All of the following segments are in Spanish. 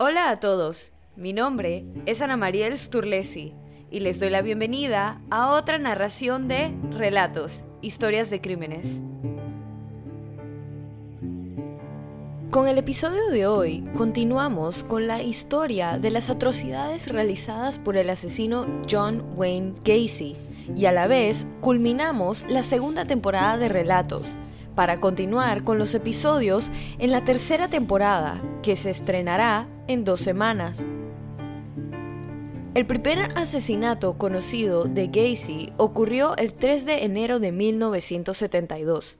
Hola a todos, mi nombre es Ana Mariel Sturlesi y les doy la bienvenida a otra narración de Relatos, Historias de Crímenes. Con el episodio de hoy continuamos con la historia de las atrocidades realizadas por el asesino John Wayne Gacy y a la vez culminamos la segunda temporada de Relatos para continuar con los episodios en la tercera temporada que se estrenará en dos semanas. El primer asesinato conocido de Gacy ocurrió el 3 de enero de 1972.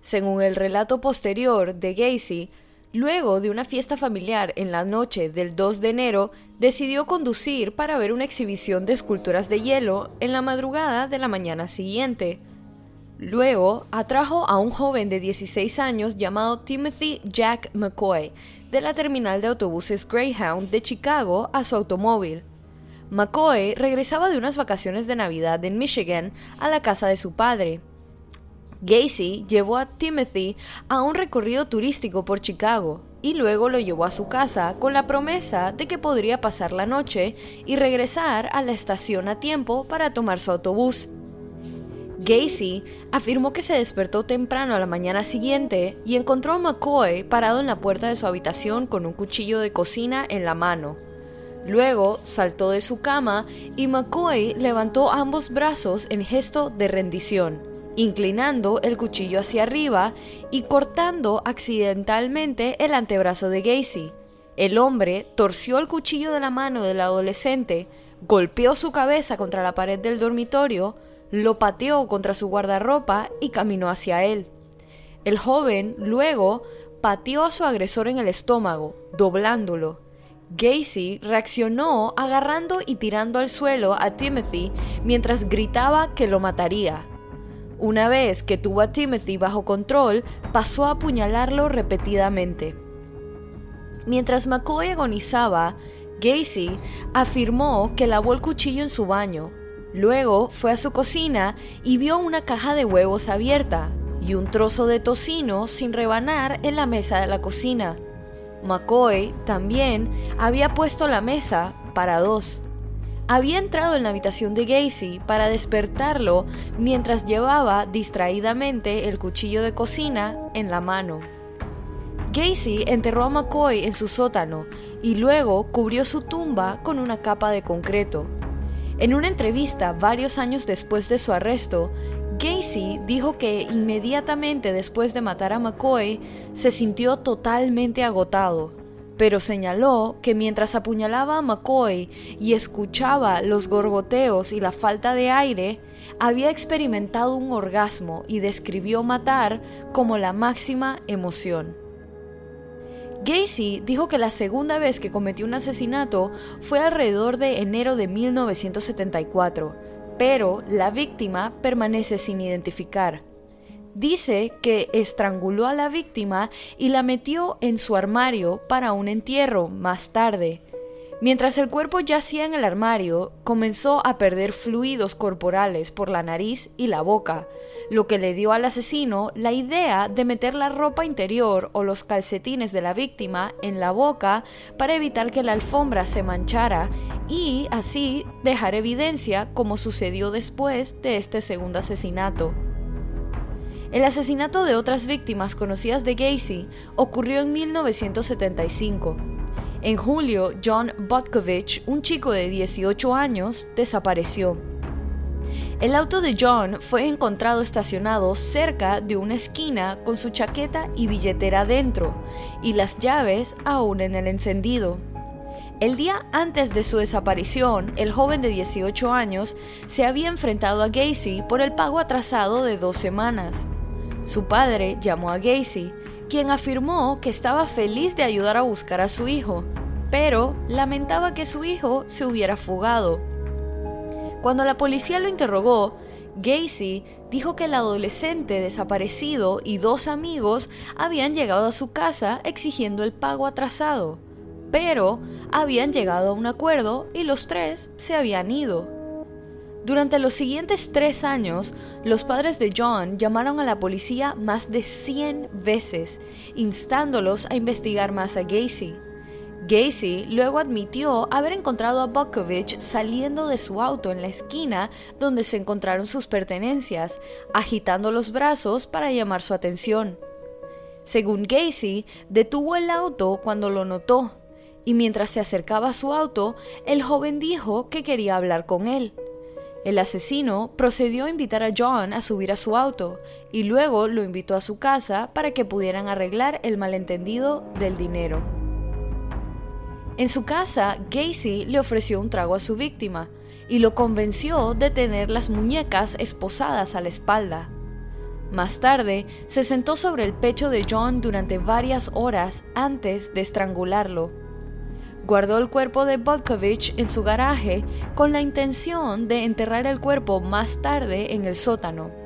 Según el relato posterior de Gacy, luego de una fiesta familiar en la noche del 2 de enero, decidió conducir para ver una exhibición de esculturas de hielo en la madrugada de la mañana siguiente. Luego atrajo a un joven de 16 años llamado Timothy Jack McCoy de la terminal de autobuses Greyhound de Chicago a su automóvil. McCoy regresaba de unas vacaciones de Navidad en Michigan a la casa de su padre. Gacy llevó a Timothy a un recorrido turístico por Chicago y luego lo llevó a su casa con la promesa de que podría pasar la noche y regresar a la estación a tiempo para tomar su autobús. Gacy afirmó que se despertó temprano a la mañana siguiente y encontró a McCoy parado en la puerta de su habitación con un cuchillo de cocina en la mano. Luego saltó de su cama y McCoy levantó ambos brazos en gesto de rendición, inclinando el cuchillo hacia arriba y cortando accidentalmente el antebrazo de Gacy. El hombre torció el cuchillo de la mano del adolescente, golpeó su cabeza contra la pared del dormitorio, lo pateó contra su guardarropa y caminó hacia él. El joven luego pateó a su agresor en el estómago, doblándolo. Gacy reaccionó agarrando y tirando al suelo a Timothy mientras gritaba que lo mataría. Una vez que tuvo a Timothy bajo control, pasó a apuñalarlo repetidamente. Mientras McCoy agonizaba, Gacy afirmó que lavó el cuchillo en su baño, Luego fue a su cocina y vio una caja de huevos abierta y un trozo de tocino sin rebanar en la mesa de la cocina. McCoy también había puesto la mesa para dos. Había entrado en la habitación de Gacy para despertarlo mientras llevaba distraídamente el cuchillo de cocina en la mano. Gacy enterró a McCoy en su sótano y luego cubrió su tumba con una capa de concreto. En una entrevista varios años después de su arresto, Gacy dijo que inmediatamente después de matar a McCoy se sintió totalmente agotado, pero señaló que mientras apuñalaba a McCoy y escuchaba los gorgoteos y la falta de aire, había experimentado un orgasmo y describió matar como la máxima emoción. Gacy dijo que la segunda vez que cometió un asesinato fue alrededor de enero de 1974, pero la víctima permanece sin identificar. Dice que estranguló a la víctima y la metió en su armario para un entierro más tarde. Mientras el cuerpo yacía en el armario, comenzó a perder fluidos corporales por la nariz y la boca, lo que le dio al asesino la idea de meter la ropa interior o los calcetines de la víctima en la boca para evitar que la alfombra se manchara y así dejar evidencia como sucedió después de este segundo asesinato. El asesinato de otras víctimas conocidas de Gacy ocurrió en 1975. En julio, John Botkovich, un chico de 18 años, desapareció. El auto de John fue encontrado estacionado cerca de una esquina con su chaqueta y billetera dentro y las llaves aún en el encendido. El día antes de su desaparición, el joven de 18 años se había enfrentado a Gacy por el pago atrasado de dos semanas. Su padre llamó a Gacy quien afirmó que estaba feliz de ayudar a buscar a su hijo, pero lamentaba que su hijo se hubiera fugado. Cuando la policía lo interrogó, Gacy dijo que el adolescente desaparecido y dos amigos habían llegado a su casa exigiendo el pago atrasado, pero habían llegado a un acuerdo y los tres se habían ido. Durante los siguientes tres años, los padres de John llamaron a la policía más de 100 veces, instándolos a investigar más a Gacy. Gacy luego admitió haber encontrado a Bukovich saliendo de su auto en la esquina donde se encontraron sus pertenencias, agitando los brazos para llamar su atención. Según Gacy, detuvo el auto cuando lo notó, y mientras se acercaba a su auto, el joven dijo que quería hablar con él. El asesino procedió a invitar a John a subir a su auto y luego lo invitó a su casa para que pudieran arreglar el malentendido del dinero. En su casa, Gacy le ofreció un trago a su víctima y lo convenció de tener las muñecas esposadas a la espalda. Más tarde, se sentó sobre el pecho de John durante varias horas antes de estrangularlo. Guardó el cuerpo de Bodkovich en su garaje con la intención de enterrar el cuerpo más tarde en el sótano.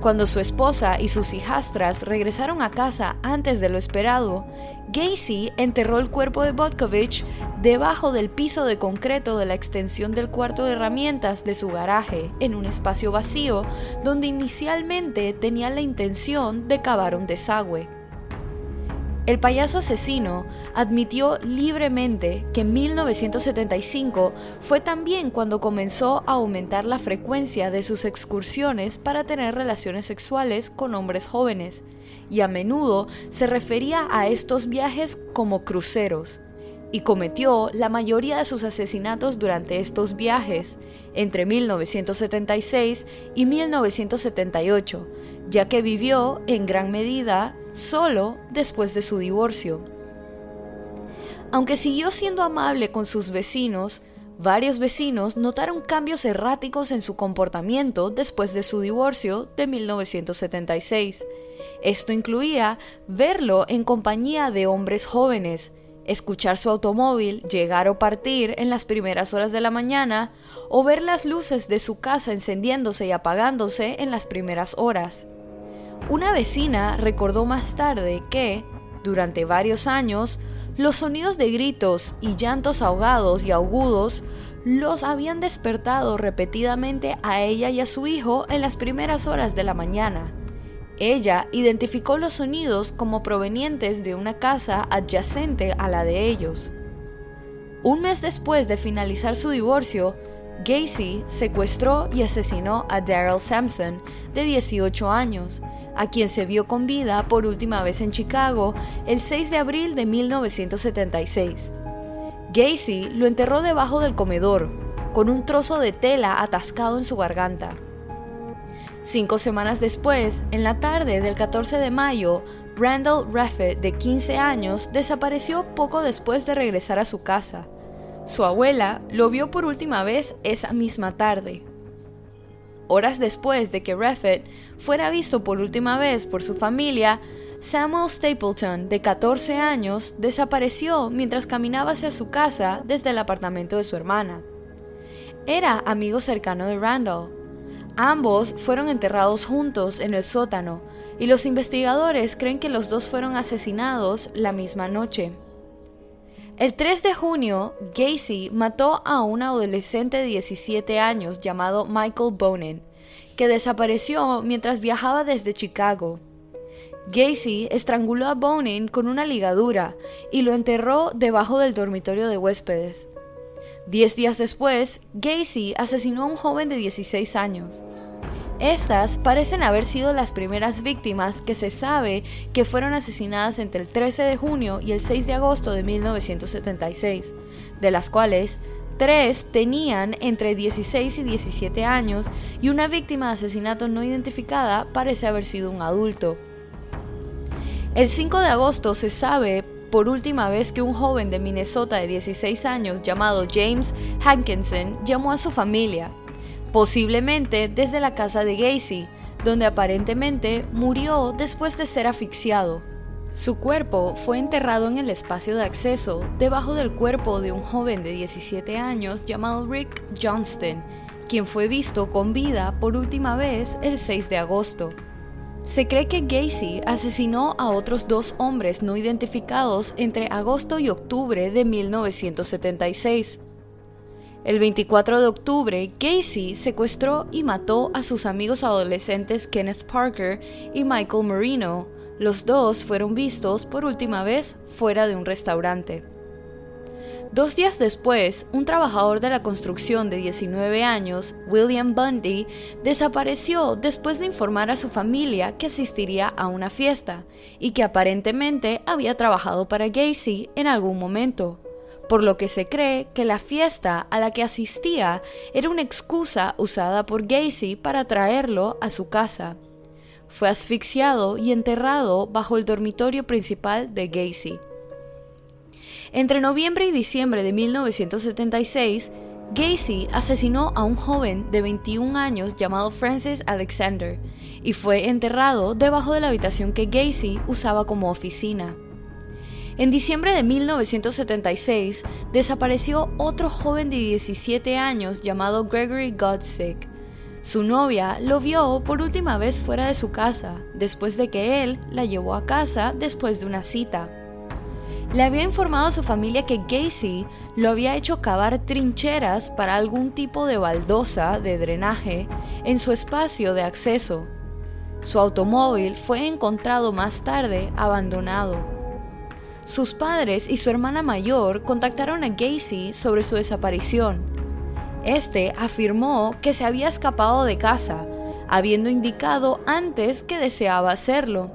Cuando su esposa y sus hijastras regresaron a casa antes de lo esperado, Gacy enterró el cuerpo de Botkovich debajo del piso de concreto de la extensión del cuarto de herramientas de su garaje, en un espacio vacío donde inicialmente tenía la intención de cavar un desagüe. El payaso asesino admitió libremente que en 1975 fue también cuando comenzó a aumentar la frecuencia de sus excursiones para tener relaciones sexuales con hombres jóvenes, y a menudo se refería a estos viajes como cruceros, y cometió la mayoría de sus asesinatos durante estos viajes, entre 1976 y 1978, ya que vivió en gran medida solo después de su divorcio. Aunque siguió siendo amable con sus vecinos, varios vecinos notaron cambios erráticos en su comportamiento después de su divorcio de 1976. Esto incluía verlo en compañía de hombres jóvenes, escuchar su automóvil llegar o partir en las primeras horas de la mañana o ver las luces de su casa encendiéndose y apagándose en las primeras horas. Una vecina recordó más tarde que, durante varios años, los sonidos de gritos y llantos ahogados y agudos los habían despertado repetidamente a ella y a su hijo en las primeras horas de la mañana. Ella identificó los sonidos como provenientes de una casa adyacente a la de ellos. Un mes después de finalizar su divorcio, Gacy secuestró y asesinó a Daryl Sampson, de 18 años, a quien se vio con vida por última vez en Chicago el 6 de abril de 1976. Gacy lo enterró debajo del comedor, con un trozo de tela atascado en su garganta. Cinco semanas después, en la tarde del 14 de mayo, Randall Raffet, de 15 años, desapareció poco después de regresar a su casa. Su abuela lo vio por última vez esa misma tarde. Horas después de que Raffet fuera visto por última vez por su familia, Samuel Stapleton, de 14 años, desapareció mientras caminaba hacia su casa desde el apartamento de su hermana. Era amigo cercano de Randall. Ambos fueron enterrados juntos en el sótano, y los investigadores creen que los dos fueron asesinados la misma noche. El 3 de junio, Gacy mató a un adolescente de 17 años llamado Michael Bonin, que desapareció mientras viajaba desde Chicago. Gacy estranguló a Bonin con una ligadura y lo enterró debajo del dormitorio de huéspedes. Diez días después, Gacy asesinó a un joven de 16 años. Estas parecen haber sido las primeras víctimas que se sabe que fueron asesinadas entre el 13 de junio y el 6 de agosto de 1976, de las cuales tres tenían entre 16 y 17 años y una víctima de asesinato no identificada parece haber sido un adulto. El 5 de agosto se sabe por última vez que un joven de Minnesota de 16 años llamado James Hankinson llamó a su familia posiblemente desde la casa de Gacy, donde aparentemente murió después de ser asfixiado. Su cuerpo fue enterrado en el espacio de acceso, debajo del cuerpo de un joven de 17 años llamado Rick Johnston, quien fue visto con vida por última vez el 6 de agosto. Se cree que Gacy asesinó a otros dos hombres no identificados entre agosto y octubre de 1976. El 24 de octubre, Gacy secuestró y mató a sus amigos adolescentes Kenneth Parker y Michael Marino. Los dos fueron vistos por última vez fuera de un restaurante. Dos días después, un trabajador de la construcción de 19 años, William Bundy, desapareció después de informar a su familia que asistiría a una fiesta y que aparentemente había trabajado para Gacy en algún momento, por lo que se cree que la fiesta a la que asistía era una excusa usada por Gacy para traerlo a su casa. Fue asfixiado y enterrado bajo el dormitorio principal de Gacy. Entre noviembre y diciembre de 1976, Gacy asesinó a un joven de 21 años llamado Francis Alexander y fue enterrado debajo de la habitación que Gacy usaba como oficina. En diciembre de 1976 desapareció otro joven de 17 años llamado Gregory Godsick. Su novia lo vio por última vez fuera de su casa, después de que él la llevó a casa después de una cita le había informado a su familia que Gacy lo había hecho cavar trincheras para algún tipo de baldosa de drenaje en su espacio de acceso. Su automóvil fue encontrado más tarde abandonado. Sus padres y su hermana mayor contactaron a Gacy sobre su desaparición. Este afirmó que se había escapado de casa, habiendo indicado antes que deseaba hacerlo.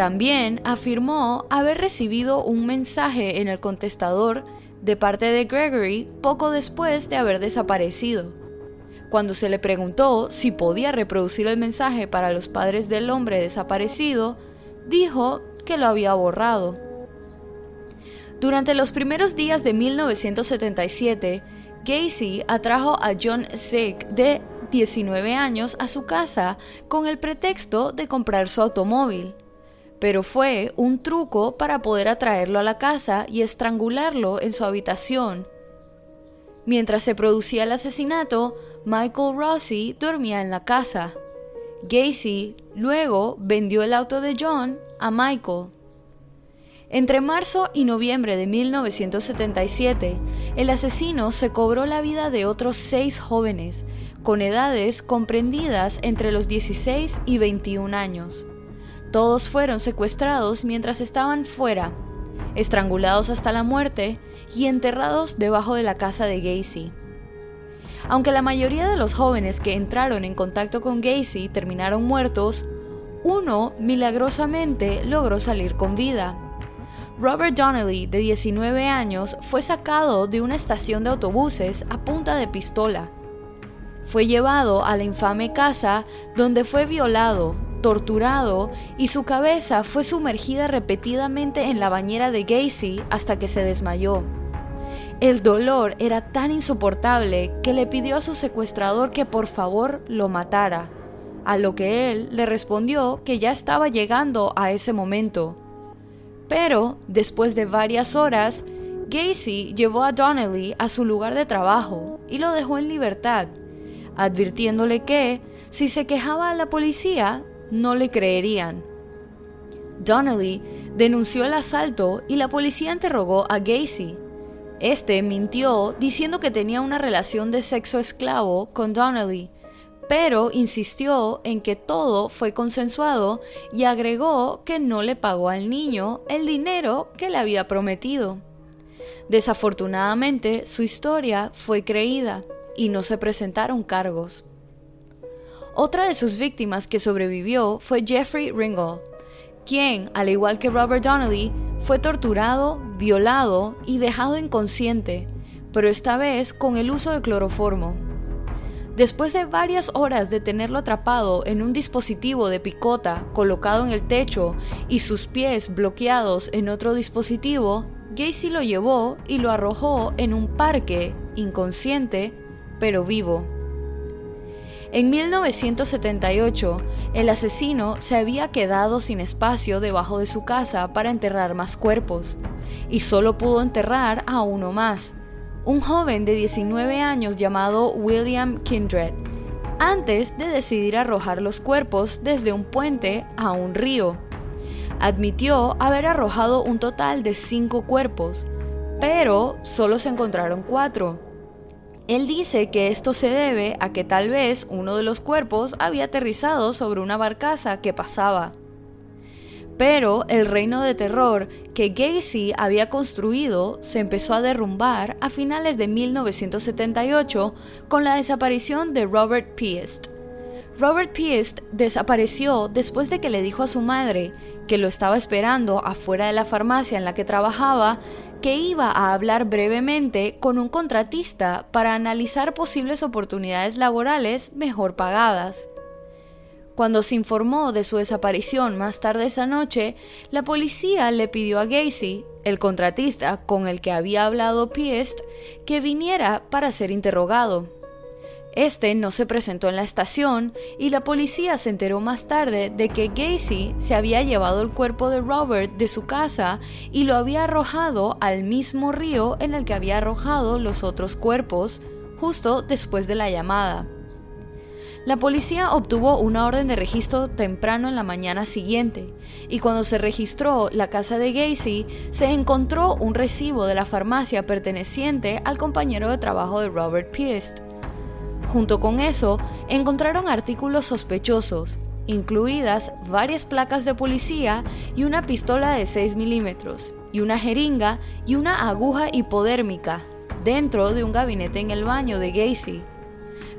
También afirmó haber recibido un mensaje en el contestador de parte de Gregory poco después de haber desaparecido. Cuando se le preguntó si podía reproducir el mensaje para los padres del hombre desaparecido, dijo que lo había borrado. Durante los primeros días de 1977, Gacy atrajo a John Sick de 19 años a su casa con el pretexto de comprar su automóvil pero fue un truco para poder atraerlo a la casa y estrangularlo en su habitación. Mientras se producía el asesinato, Michael Rossi dormía en la casa. Gacy luego vendió el auto de John a Michael. Entre marzo y noviembre de 1977, el asesino se cobró la vida de otros seis jóvenes, con edades comprendidas entre los 16 y 21 años. Todos fueron secuestrados mientras estaban fuera, estrangulados hasta la muerte y enterrados debajo de la casa de Gacy. Aunque la mayoría de los jóvenes que entraron en contacto con Gacy terminaron muertos, uno milagrosamente logró salir con vida. Robert Donnelly, de 19 años, fue sacado de una estación de autobuses a punta de pistola. Fue llevado a la infame casa donde fue violado, torturado y su cabeza fue sumergida repetidamente en la bañera de Gacy hasta que se desmayó. El dolor era tan insoportable que le pidió a su secuestrador que por favor lo matara, a lo que él le respondió que ya estaba llegando a ese momento. Pero, después de varias horas, Gacy llevó a Donnelly a su lugar de trabajo y lo dejó en libertad, advirtiéndole que, si se quejaba a la policía, no le creerían. Donnelly denunció el asalto y la policía interrogó a Gacy. Este mintió diciendo que tenía una relación de sexo esclavo con Donnelly, pero insistió en que todo fue consensuado y agregó que no le pagó al niño el dinero que le había prometido. Desafortunadamente, su historia fue creída y no se presentaron cargos. Otra de sus víctimas que sobrevivió fue Jeffrey Ringel, quien, al igual que Robert Donnelly, fue torturado, violado y dejado inconsciente, pero esta vez con el uso de cloroformo. Después de varias horas de tenerlo atrapado en un dispositivo de picota colocado en el techo y sus pies bloqueados en otro dispositivo, Gacy lo llevó y lo arrojó en un parque, inconsciente, pero vivo. En 1978, el asesino se había quedado sin espacio debajo de su casa para enterrar más cuerpos, y solo pudo enterrar a uno más, un joven de 19 años llamado William Kindred, antes de decidir arrojar los cuerpos desde un puente a un río. Admitió haber arrojado un total de cinco cuerpos, pero solo se encontraron cuatro. Él dice que esto se debe a que tal vez uno de los cuerpos había aterrizado sobre una barcaza que pasaba. Pero el reino de terror que Gacy había construido se empezó a derrumbar a finales de 1978 con la desaparición de Robert Piest. Robert Piest desapareció después de que le dijo a su madre, que lo estaba esperando afuera de la farmacia en la que trabajaba, que iba a hablar brevemente con un contratista para analizar posibles oportunidades laborales mejor pagadas. Cuando se informó de su desaparición más tarde esa noche, la policía le pidió a Gacy, el contratista con el que había hablado Piest, que viniera para ser interrogado. Este no se presentó en la estación y la policía se enteró más tarde de que Gacy se había llevado el cuerpo de Robert de su casa y lo había arrojado al mismo río en el que había arrojado los otros cuerpos, justo después de la llamada. La policía obtuvo una orden de registro temprano en la mañana siguiente, y cuando se registró la casa de Gacy, se encontró un recibo de la farmacia perteneciente al compañero de trabajo de Robert Piest. Junto con eso, encontraron artículos sospechosos, incluidas varias placas de policía y una pistola de 6 milímetros, y una jeringa y una aguja hipodérmica, dentro de un gabinete en el baño de Gacy.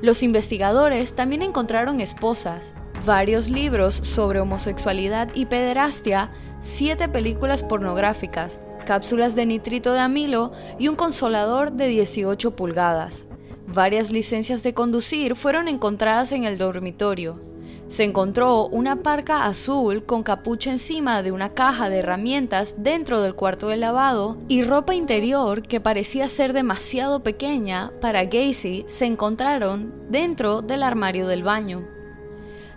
Los investigadores también encontraron esposas, varios libros sobre homosexualidad y pederastia, siete películas pornográficas, cápsulas de nitrito de amilo y un consolador de 18 pulgadas. Varias licencias de conducir fueron encontradas en el dormitorio, se encontró una parca azul con capucha encima de una caja de herramientas dentro del cuarto de lavado y ropa interior que parecía ser demasiado pequeña para Gacy se encontraron dentro del armario del baño.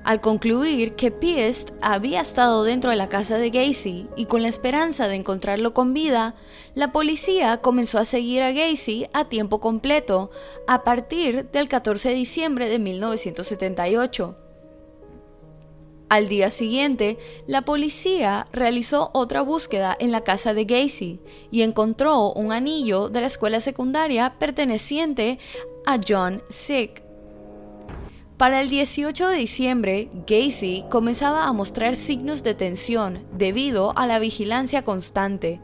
Al concluir que Piest había estado dentro de la casa de Gacy y con la esperanza de encontrarlo con vida, la policía comenzó a seguir a Gacy a tiempo completo a partir del 14 de diciembre de 1978. Al día siguiente, la policía realizó otra búsqueda en la casa de Gacy y encontró un anillo de la escuela secundaria perteneciente a John Sick. Para el 18 de diciembre, Gacy comenzaba a mostrar signos de tensión debido a la vigilancia constante.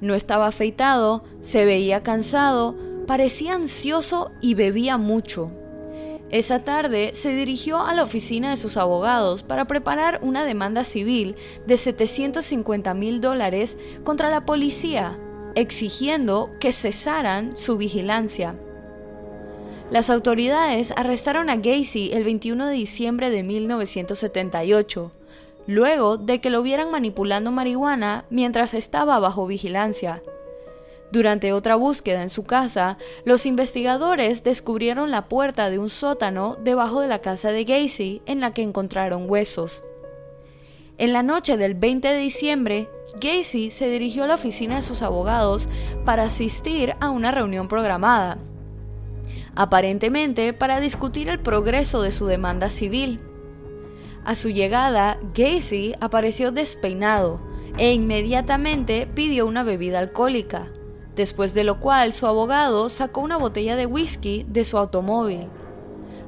No estaba afeitado, se veía cansado, parecía ansioso y bebía mucho. Esa tarde se dirigió a la oficina de sus abogados para preparar una demanda civil de 750 mil dólares contra la policía, exigiendo que cesaran su vigilancia. Las autoridades arrestaron a Gacy el 21 de diciembre de 1978, luego de que lo vieran manipulando marihuana mientras estaba bajo vigilancia. Durante otra búsqueda en su casa, los investigadores descubrieron la puerta de un sótano debajo de la casa de Gacy en la que encontraron huesos. En la noche del 20 de diciembre, Gacy se dirigió a la oficina de sus abogados para asistir a una reunión programada, aparentemente para discutir el progreso de su demanda civil. A su llegada, Gacy apareció despeinado e inmediatamente pidió una bebida alcohólica después de lo cual su abogado sacó una botella de whisky de su automóvil.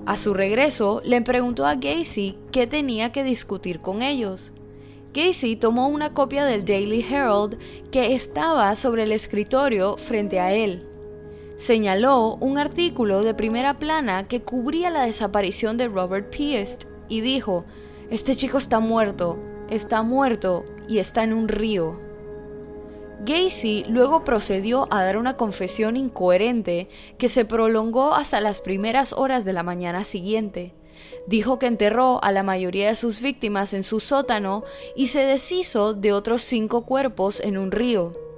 A su regreso, le preguntó a Gacy qué tenía que discutir con ellos. Gacy tomó una copia del Daily Herald que estaba sobre el escritorio frente a él. Señaló un artículo de primera plana que cubría la desaparición de Robert Piest y dijo, Este chico está muerto, está muerto y está en un río. Gacy luego procedió a dar una confesión incoherente que se prolongó hasta las primeras horas de la mañana siguiente. Dijo que enterró a la mayoría de sus víctimas en su sótano y se deshizo de otros cinco cuerpos en un río.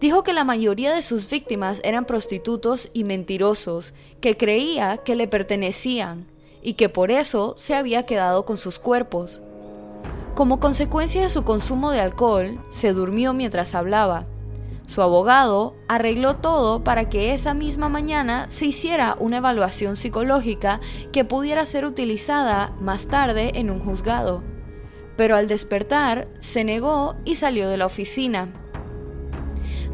Dijo que la mayoría de sus víctimas eran prostitutos y mentirosos, que creía que le pertenecían y que por eso se había quedado con sus cuerpos. Como consecuencia de su consumo de alcohol, se durmió mientras hablaba. Su abogado arregló todo para que esa misma mañana se hiciera una evaluación psicológica que pudiera ser utilizada más tarde en un juzgado. Pero al despertar, se negó y salió de la oficina.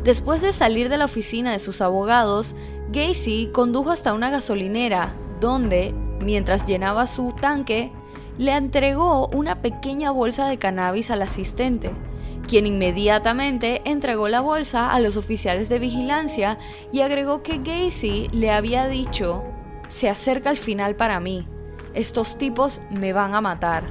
Después de salir de la oficina de sus abogados, Gacy condujo hasta una gasolinera, donde, mientras llenaba su tanque, le entregó una pequeña bolsa de cannabis al asistente, quien inmediatamente entregó la bolsa a los oficiales de vigilancia y agregó que Gacy le había dicho, se acerca el final para mí, estos tipos me van a matar.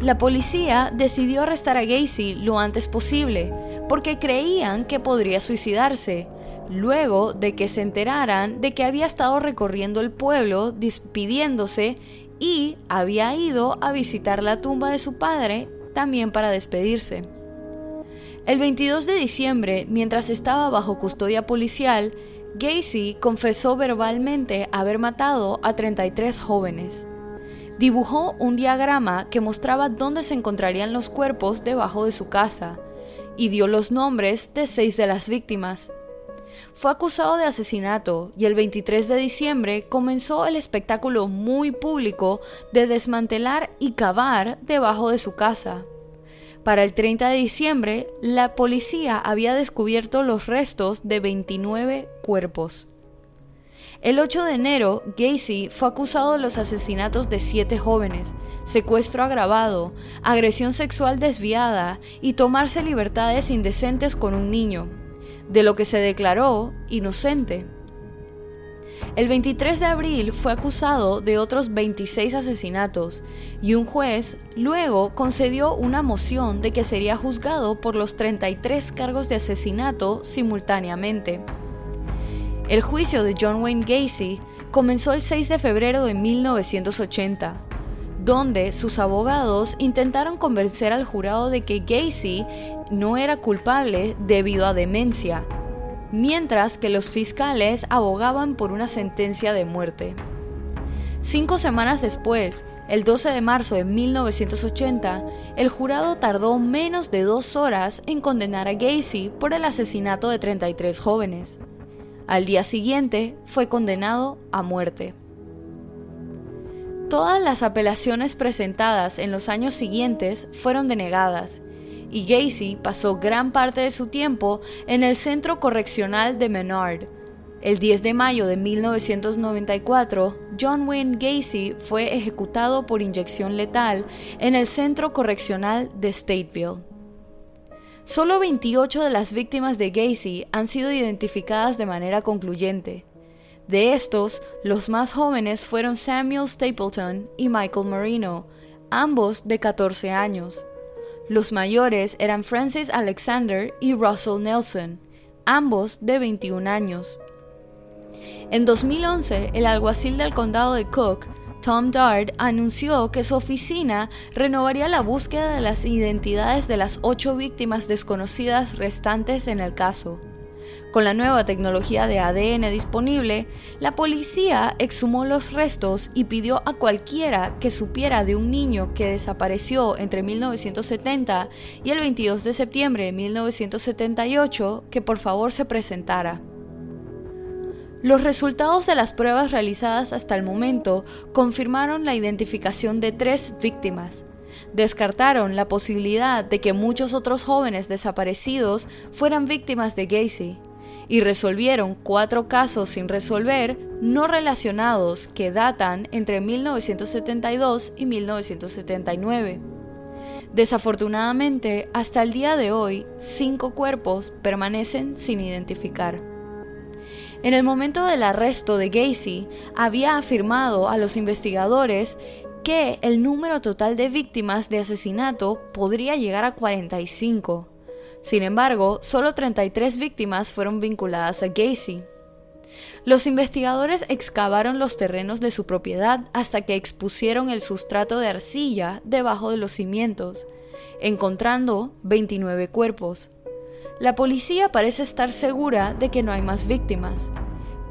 La policía decidió arrestar a Gacy lo antes posible, porque creían que podría suicidarse, luego de que se enteraran de que había estado recorriendo el pueblo despidiéndose y había ido a visitar la tumba de su padre también para despedirse. El 22 de diciembre, mientras estaba bajo custodia policial, Gacy confesó verbalmente haber matado a 33 jóvenes. Dibujó un diagrama que mostraba dónde se encontrarían los cuerpos debajo de su casa y dio los nombres de seis de las víctimas. Fue acusado de asesinato y el 23 de diciembre comenzó el espectáculo muy público de desmantelar y cavar debajo de su casa. Para el 30 de diciembre, la policía había descubierto los restos de 29 cuerpos. El 8 de enero, Gacy fue acusado de los asesinatos de siete jóvenes, secuestro agravado, agresión sexual desviada y tomarse libertades indecentes con un niño, de lo que se declaró inocente. El 23 de abril fue acusado de otros 26 asesinatos y un juez luego concedió una moción de que sería juzgado por los 33 cargos de asesinato simultáneamente. El juicio de John Wayne Gacy comenzó el 6 de febrero de 1980, donde sus abogados intentaron convencer al jurado de que Gacy no era culpable debido a demencia, mientras que los fiscales abogaban por una sentencia de muerte. Cinco semanas después, el 12 de marzo de 1980, el jurado tardó menos de dos horas en condenar a Gacy por el asesinato de 33 jóvenes. Al día siguiente fue condenado a muerte. Todas las apelaciones presentadas en los años siguientes fueron denegadas, y Gacy pasó gran parte de su tiempo en el Centro Correccional de Menard. El 10 de mayo de 1994, John Wayne Gacy fue ejecutado por inyección letal en el Centro Correccional de Stateville. Solo 28 de las víctimas de Gacy han sido identificadas de manera concluyente. De estos, los más jóvenes fueron Samuel Stapleton y Michael Marino, ambos de 14 años. Los mayores eran Francis Alexander y Russell Nelson, ambos de 21 años. En 2011, el alguacil del condado de Cook Tom Dart anunció que su oficina renovaría la búsqueda de las identidades de las ocho víctimas desconocidas restantes en el caso. Con la nueva tecnología de ADN disponible, la policía exhumó los restos y pidió a cualquiera que supiera de un niño que desapareció entre 1970 y el 22 de septiembre de 1978 que por favor se presentara. Los resultados de las pruebas realizadas hasta el momento confirmaron la identificación de tres víctimas. Descartaron la posibilidad de que muchos otros jóvenes desaparecidos fueran víctimas de Gacy y resolvieron cuatro casos sin resolver no relacionados que datan entre 1972 y 1979. Desafortunadamente, hasta el día de hoy, cinco cuerpos permanecen sin identificar. En el momento del arresto de Gacy, había afirmado a los investigadores que el número total de víctimas de asesinato podría llegar a 45. Sin embargo, solo 33 víctimas fueron vinculadas a Gacy. Los investigadores excavaron los terrenos de su propiedad hasta que expusieron el sustrato de arcilla debajo de los cimientos, encontrando 29 cuerpos. La policía parece estar segura de que no hay más víctimas,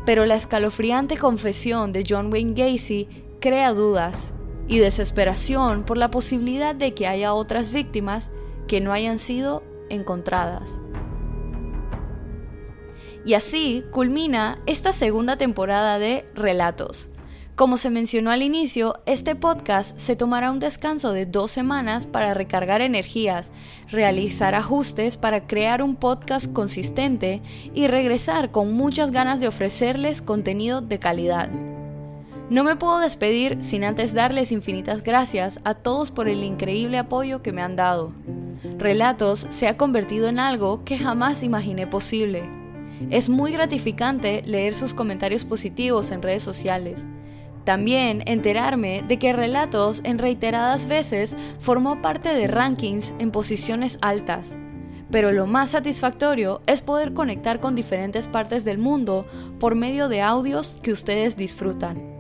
pero la escalofriante confesión de John Wayne Gacy crea dudas y desesperación por la posibilidad de que haya otras víctimas que no hayan sido encontradas. Y así culmina esta segunda temporada de Relatos, como se mencionó al inicio, este podcast se tomará un descanso de dos semanas para recargar energías, realizar ajustes para crear un podcast consistente y regresar con muchas ganas de ofrecerles contenido de calidad. No me puedo despedir sin antes darles infinitas gracias a todos por el increíble apoyo que me han dado. Relatos se ha convertido en algo que jamás imaginé posible. Es muy gratificante leer sus comentarios positivos en redes sociales. También enterarme de que Relatos en reiteradas veces formó parte de rankings en posiciones altas. Pero lo más satisfactorio es poder conectar con diferentes partes del mundo por medio de audios que ustedes disfrutan.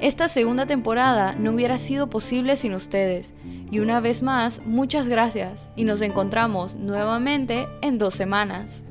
Esta segunda temporada no hubiera sido posible sin ustedes. Y una vez más, muchas gracias y nos encontramos nuevamente en dos semanas.